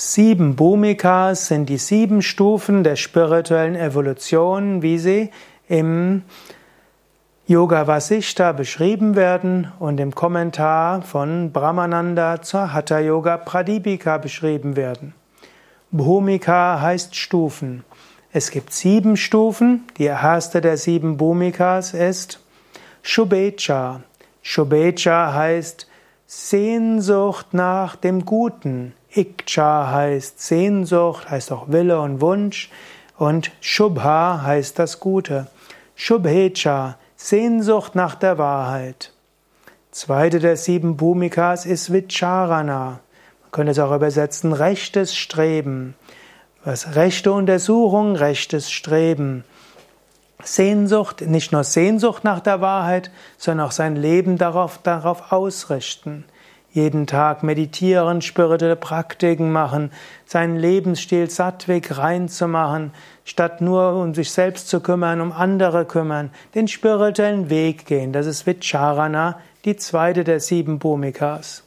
Sieben Bhumikas sind die sieben Stufen der spirituellen Evolution, wie sie im Yoga Vasishta beschrieben werden und im Kommentar von Brahmananda zur Hatha Yoga Pradipika beschrieben werden. Bhumika heißt Stufen. Es gibt sieben Stufen. Die erste der sieben Bhumikas ist Shubecha. Shubecha heißt Sehnsucht nach dem Guten. Ikcha heißt Sehnsucht, heißt auch Wille und Wunsch. Und Shubha heißt das Gute. Shubhecha, Sehnsucht nach der Wahrheit. Zweite der sieben Bhumikas ist Vicharana. Man könnte es auch übersetzen, rechtes Streben. Was rechte Untersuchung, rechtes Streben. Sehnsucht, nicht nur Sehnsucht nach der Wahrheit, sondern auch sein Leben darauf, darauf ausrichten. Jeden Tag meditieren, spirituelle Praktiken machen, seinen Lebensstil sattweg reinzumachen, statt nur um sich selbst zu kümmern, um andere kümmern, den spirituellen Weg gehen. Das ist Vicharana, die zweite der sieben Bhumikas.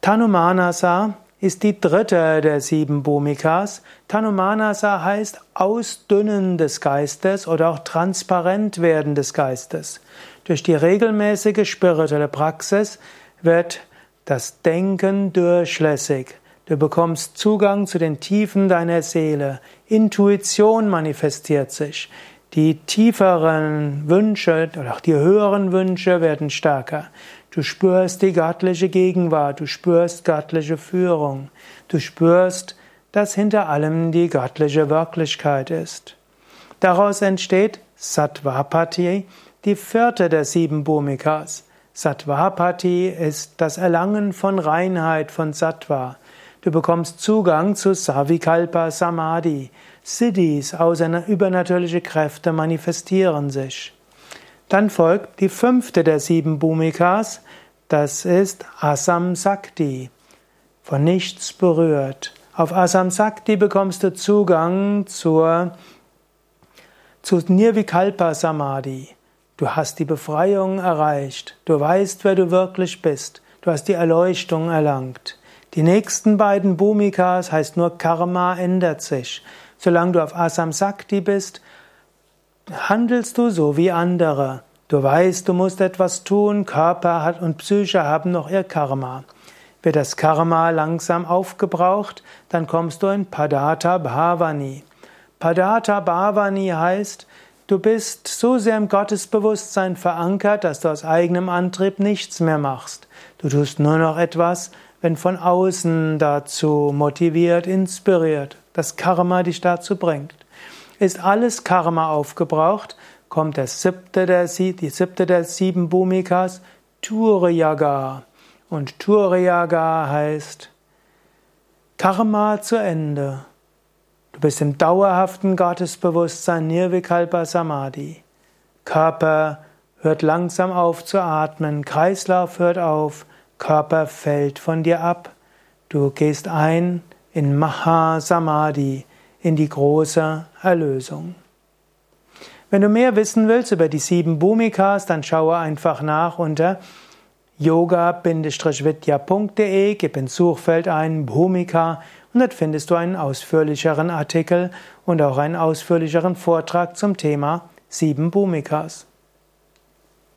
Tanumanasa ist die dritte der sieben Bhumikas. Tanumanasa heißt Ausdünnen des Geistes oder auch transparent werden des Geistes. Durch die regelmäßige spirituelle Praxis wird das Denken durchlässig. Du bekommst Zugang zu den Tiefen deiner Seele. Intuition manifestiert sich. Die tieferen Wünsche oder auch die höheren Wünsche werden stärker. Du spürst die göttliche Gegenwart, du spürst göttliche Führung, du spürst, dass hinter allem die göttliche Wirklichkeit ist. Daraus entsteht Sattvapati, die vierte der sieben Bhumikas. Sattvapati ist das Erlangen von Reinheit, von Sattva. Du bekommst Zugang zu Savikalpa Samadhi. Siddhis, außer übernatürliche Kräfte manifestieren sich. Dann folgt die fünfte der sieben Bhumikas, das ist Asam Sakti, von nichts berührt. Auf Asam Sakti bekommst du Zugang zur, zu Nirvikalpa Samadhi. Du hast die Befreiung erreicht. Du weißt, wer du wirklich bist. Du hast die Erleuchtung erlangt. Die nächsten beiden Bhumikas heißt nur Karma ändert sich. Solange du auf Asam Sakti bist, handelst du so wie andere. Du weißt, du musst etwas tun, Körper und Psyche haben noch ihr Karma. Wird das Karma langsam aufgebraucht, dann kommst du in Padata Bhavani. Padata Bhavani heißt, du bist so sehr im Gottesbewusstsein verankert, dass du aus eigenem Antrieb nichts mehr machst. Du tust nur noch etwas, wenn von außen dazu motiviert, inspiriert, das Karma dich dazu bringt. Ist alles Karma aufgebraucht, kommt der siebte der, die siebte der sieben Bhumikas, Turiyaga. Und Turiyaga heißt Karma zu Ende. Du bist im dauerhaften Gottesbewusstsein Nirvikalpa Samadhi. Körper hört langsam auf zu atmen, Kreislauf hört auf, Körper fällt von dir ab. Du gehst ein in Maha Samadhi, in die große Erlösung. Wenn du mehr wissen willst über die sieben Bhumikas, dann schaue einfach nach unter yoga-vidya.de, gib ins Suchfeld ein Bhumika und dort findest du einen ausführlicheren Artikel und auch einen ausführlicheren Vortrag zum Thema sieben Bhumikas.